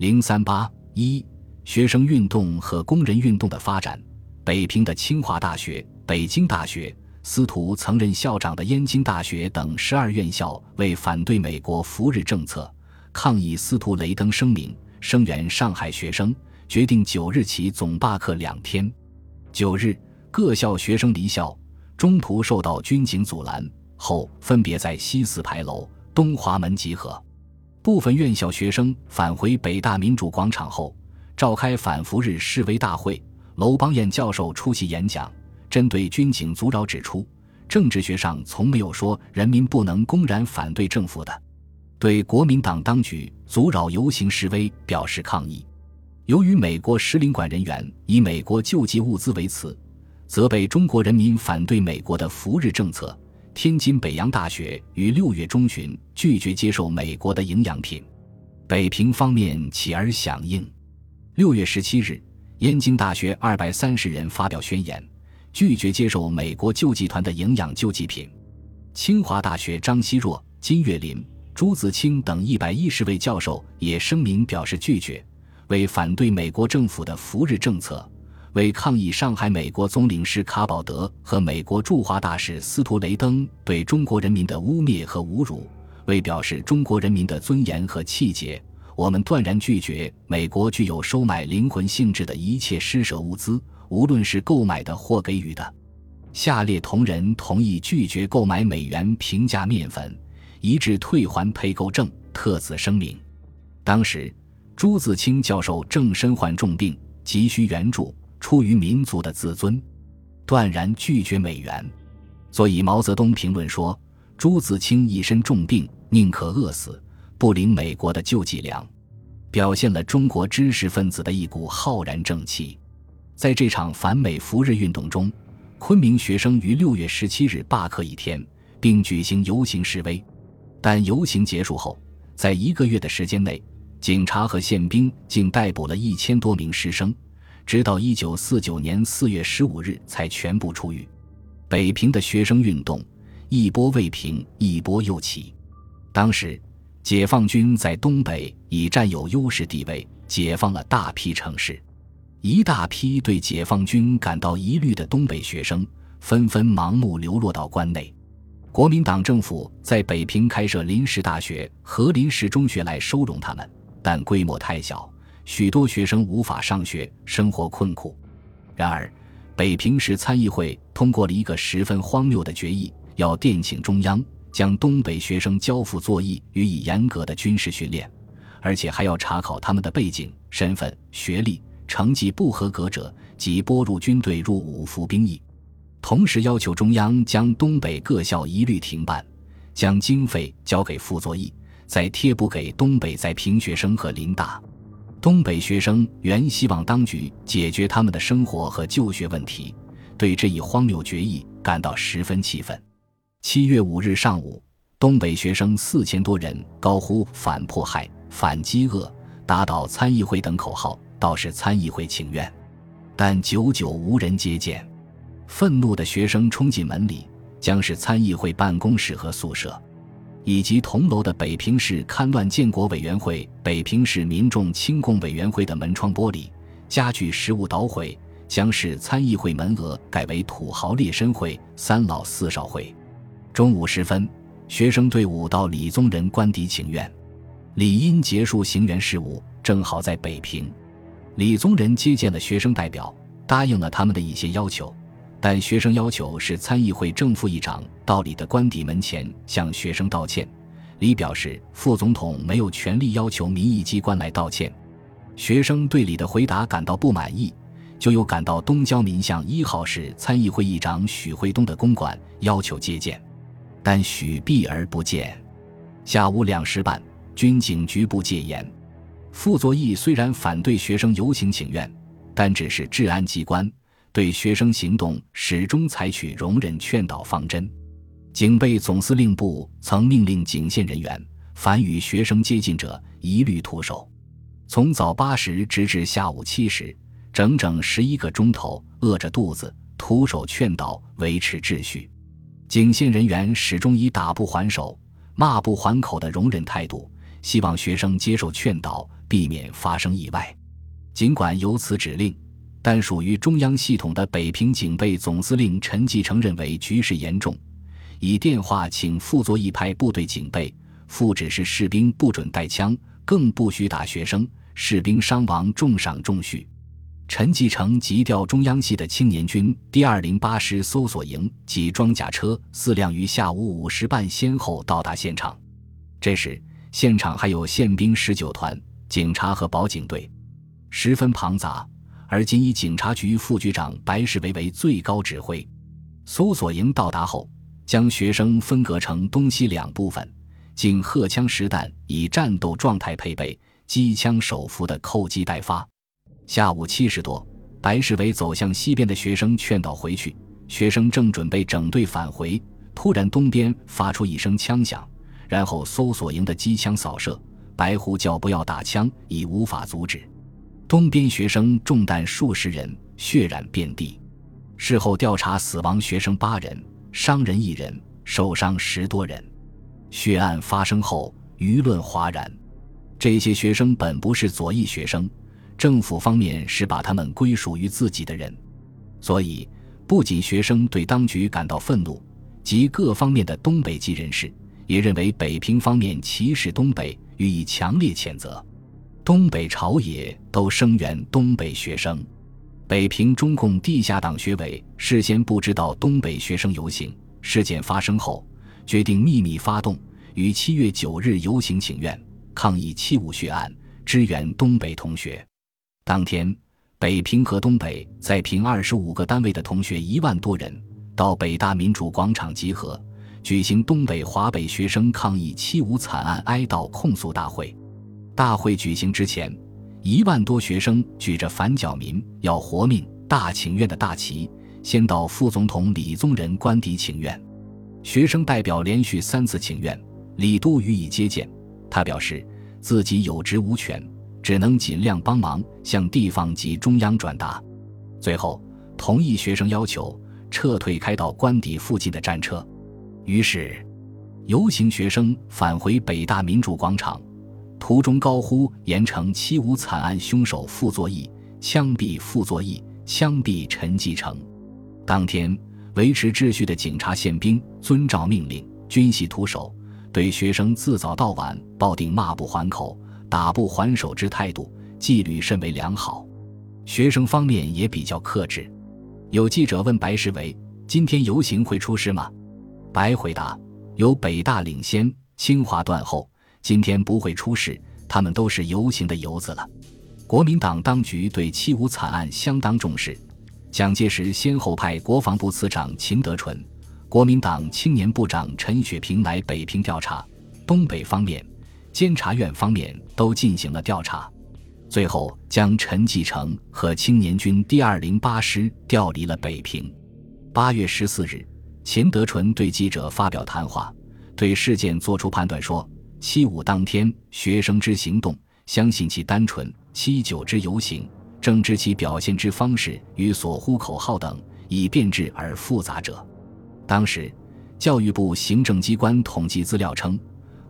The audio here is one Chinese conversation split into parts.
零三八一学生运动和工人运动的发展。北平的清华大学、北京大学、司徒曾任校长的燕京大学等十二院校为反对美国扶日政策，抗议司徒雷登声明，声援上海学生，决定九日起总罢课两天。九日，各校学生离校，中途受到军警阻拦，后分别在西四牌楼、东华门集合。部分院校学生返回北大民主广场后，召开反服日示威大会。娄邦彦教授出席演讲，针对军警阻扰指出，政治学上从没有说人民不能公然反对政府的，对国民党当局阻扰游行示威表示抗议。由于美国使领馆人员以美国救济物资为词，责备中国人民反对美国的服日政策。天津北洋大学于六月中旬拒绝接受美国的营养品，北平方面起而响应。六月十七日。燕京大学二百三十人发表宣言，拒绝接受美国救济团的营养救济品。清华大学张奚若、金岳霖、朱自清等一百一十位教授也声明表示拒绝，为反对美国政府的扶日政策，为抗议上海美国总领事卡保德和美国驻华大使司徒雷登对中国人民的污蔑和侮辱，为表示中国人民的尊严和气节。我们断然拒绝美国具有收买灵魂性质的一切施舍物资，无论是购买的或给予的。下列同仁同意拒绝购买美元平价面粉，一致退还配购证。特此声明。当时，朱自清教授正身患重病，急需援助，出于民族的自尊，断然拒绝美元。所以毛泽东评论说：“朱自清一身重病，宁可饿死。”不领美国的救济粮，表现了中国知识分子的一股浩然正气。在这场反美扶日运动中，昆明学生于六月十七日罢课一天，并举行游行示威。但游行结束后，在一个月的时间内，警察和宪兵竟逮捕了一千多名师生，直到一九四九年四月十五日才全部出狱。北平的学生运动一波未平，一波又起。当时。解放军在东北已占有优势地位，解放了大批城市，一大批对解放军感到疑虑的东北学生纷纷盲目流落到关内。国民党政府在北平开设临时大学和临时中学来收容他们，但规模太小，许多学生无法上学，生活困苦。然而，北平市参议会通过了一个十分荒谬的决议，要电请中央。将东北学生交付作业，予以严格的军事训练，而且还要查考他们的背景、身份、学历，成绩不合格者即拨入军队入伍服兵役。同时要求中央将东北各校一律停办，将经费交给傅作义，再贴补给东北在平学生和林大。东北学生原希望当局解决他们的生活和就学问题，对这一荒谬决议感到十分气愤。七月五日上午，东北学生四千多人高呼“反迫害、反饥饿、打倒参议会”等口号，到是参议会请愿，但久久无人接见。愤怒的学生冲进门里，将是参议会办公室和宿舍，以及同楼的北平市戡乱建国委员会、北平市民众清共委员会的门窗玻璃，家具实物捣毁，将市参议会门额改为土豪劣绅会、三老四少会。中午时分，学生队伍到李宗仁官邸请愿。李因结束行员事务，正好在北平。李宗仁接见了学生代表，答应了他们的一些要求，但学生要求是参议会正副议长到李的官邸门前向学生道歉。李表示，副总统没有权利要求民意机关来道歉。学生对李的回答感到不满意，就又赶到东交民巷一号室参议会议长许会东的公馆，要求接见。但许避而不见。下午两时半，军警局部戒严。傅作义虽然反对学生游行请愿，但只是治安机关，对学生行动始终采取容忍劝导方针。警备总司令部曾命令警线人员，凡与学生接近者，一律徒手。从早八时直至下午七时，整整十一个钟头，饿着肚子徒手劝导，维持秩序。警线人员始终以打不还手、骂不还口的容忍态度，希望学生接受劝导，避免发生意外。尽管有此指令，但属于中央系统的北平警备总司令陈继承认为局势严重，以电话请傅作义派部队警备，副指示士兵不准带枪，更不许打学生，士兵伤亡重赏重叙。陈继承急调中央系的青年军第二零八师搜索营及装甲车四辆于下午五时半先后到达现场。这时，现场还有宪兵十九团、警察和保警队，十分庞杂。而仅以警察局副局长白世维为最高指挥。搜索营到达后，将学生分隔成东西两部分，经荷枪实弹，以战斗状态配备，机枪手扶的扣击待发。下午七时多，白世伟走向西边的学生劝导回去。学生正准备整队返回，突然东边发出一声枪响，然后搜索营的机枪扫射，白呼叫不要打枪，已无法阻止。东边学生中弹数十人，血染遍地。事后调查，死亡学生八人，伤人一人，受伤十多人。血案发生后，舆论哗然。这些学生本不是左翼学生。政府方面是把他们归属于自己的人，所以不仅学生对当局感到愤怒，及各方面的东北籍人士也认为北平方面歧视东北，予以强烈谴责。东北朝野都声援东北学生。北平中共地下党学委事先不知道东北学生游行事件发生后，决定秘密发动，于七月九日游行请愿，抗议七五血案，支援东北同学。当天，北平和东北在平二十五个单位的同学一万多人到北大民主广场集合，举行东北华北学生抗议七五惨案哀悼控诉大会。大会举行之前，一万多学生举着“反剿民、要活命、大请愿”的大旗，先到副总统李宗仁官邸请愿。学生代表连续三次请愿，李都予以接见。他表示自己有职无权。只能尽量帮忙向地方及中央转达，最后同意学生要求撤退开到官邸附近的战车。于是，游行学生返回北大民主广场，途中高呼“严惩七五惨案凶手傅作义，枪毙傅作义，枪毙陈继承”。当天，维持秩序的警察宪兵遵照命令，军系徒手，对学生自早到晚抱定骂不还口。打不还手之态度，纪律甚为良好。学生方面也比较克制。有记者问白世维：“今天游行会出事吗？”白回答：“由北大领先，清华断后，今天不会出事。他们都是游行的游子了。”国民党当局对七五惨案相当重视，蒋介石先后派国防部次长秦德纯、国民党青年部长陈雪平来北平调查。东北方面。监察院方面都进行了调查，最后将陈继承和青年军第二零八师调离了北平。八月十四日，秦德纯对记者发表谈话，对事件作出判断说：七五当天学生之行动，相信其单纯；七九之游行，正知其表现之方式与所呼口号等，以变质而复杂者。当时，教育部行政机关统计资料称。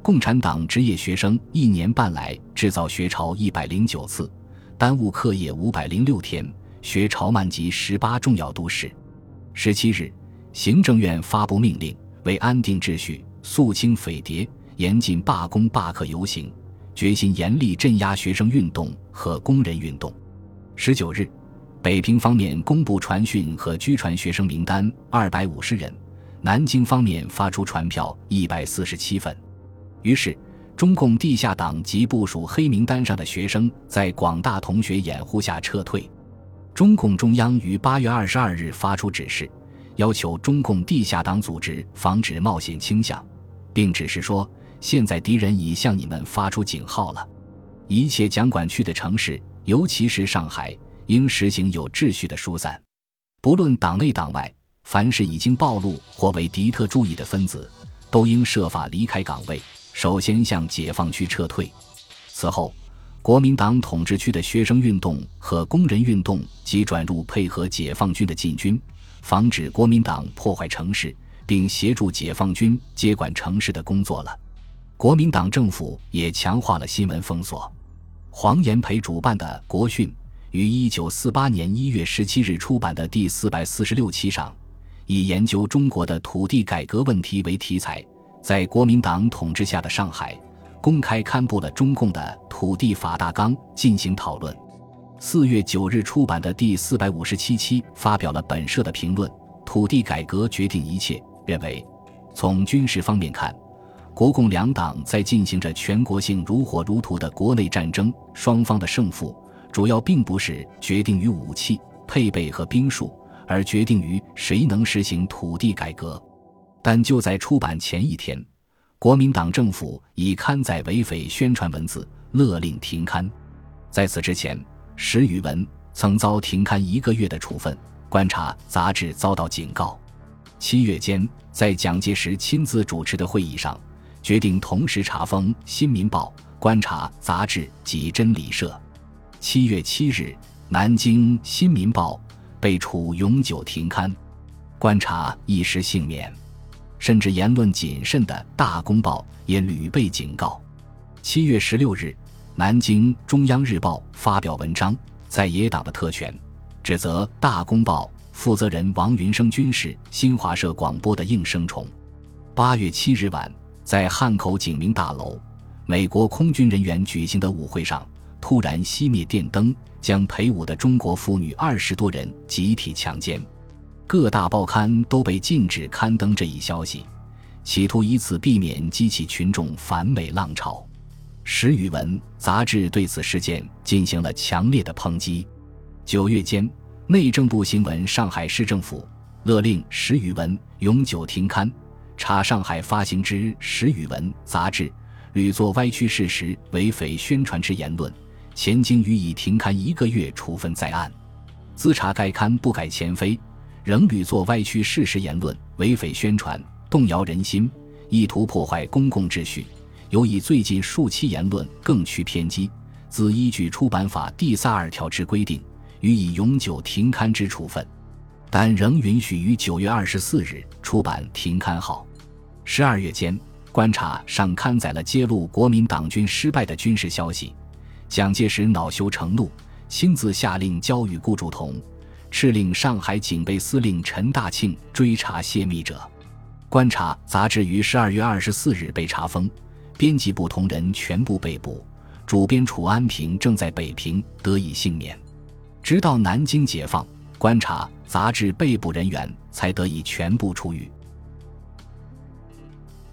共产党职业学生一年半来制造学潮一百零九次，耽误课业五百零六天，学潮漫及十八重要都市。十七日，行政院发布命令，为安定秩序、肃清匪谍，严禁罢工罢课游行，决心严厉镇压学生运动和工人运动。十九日，北平方面公布传讯和拘传学生名单二百五十人，南京方面发出传票一百四十七份。于是，中共地下党及部署黑名单上的学生在广大同学掩护下撤退。中共中央于八月二十二日发出指示，要求中共地下党组织防止冒险倾向，并指示说：现在敌人已向你们发出警号了，一切蒋管区的城市，尤其是上海，应实行有秩序的疏散。不论党内党外，凡是已经暴露或为敌特注意的分子，都应设法离开岗位。首先向解放区撤退，此后，国民党统治区的学生运动和工人运动即转入配合解放军的进军，防止国民党破坏城市，并协助解放军接管城市的工作了。国民党政府也强化了新闻封锁。黄炎培主办的《国训》于一九四八年一月十七日出版的第四百四十六期上，以研究中国的土地改革问题为题材，在国民党统治下的上海，公开刊布了中共的土地法大纲进行讨论。四月九日出版的第四百五十七期发表了本社的评论：“土地改革决定一切。”认为，从军事方面看，国共两党在进行着全国性如火如荼的国内战争，双方的胜负主要并不是决定于武器配备和兵数，而决定于谁能实行土地改革。但就在出版前一天，国民党政府已刊载违匪宣传文字，勒令停刊。在此之前，石宇文曾遭停刊一个月的处分，《观察》杂志遭到警告。七月间，在蒋介石亲自主持的会议上，决定同时查封《新民报》《观察》杂志及《真理社》。七月七日，南京《新民报》被处永久停刊，《观察》一时幸免。甚至言论谨慎的《大公报》也屡被警告。七月十六日。南京中央日报发表文章，在野党的特权，指责《大公报》负责人王云生军事新华社广播的应声虫。八月七日晚，在汉口警明大楼，美国空军人员举行的舞会上，突然熄灭电灯，将陪舞的中国妇女二十多人集体强奸。各大报刊都被禁止刊登这一消息，企图以此避免激起群众反美浪潮。石宇文杂志对此事件进行了强烈的抨击。九月间，内政部新闻上海市政府勒令石宇文永久停刊。查上海发行之史语文杂志屡作歪曲事实、违匪宣传之言论，前经予以停刊一个月，处分在案。自查该刊不改前非，仍屡作歪曲事实言论，违匪宣传，动摇人心，意图破坏公共秩序。尤以最近数期言论更趋偏激，自依据出版法第三二条之规定，予以永久停刊之处分，但仍允许于九月二十四日出版停刊号。十二月间，观察上刊载了揭露国民党军失败的军事消息。蒋介石恼羞成怒，亲自下令交予顾祝同，敕令上海警备司令陈大庆追查泄密者。观察杂志于十二月二十四日被查封。编辑部同仁全部被捕，主编楚安平正在北平得以幸免，直到南京解放，观察杂志被捕人员才得以全部出狱。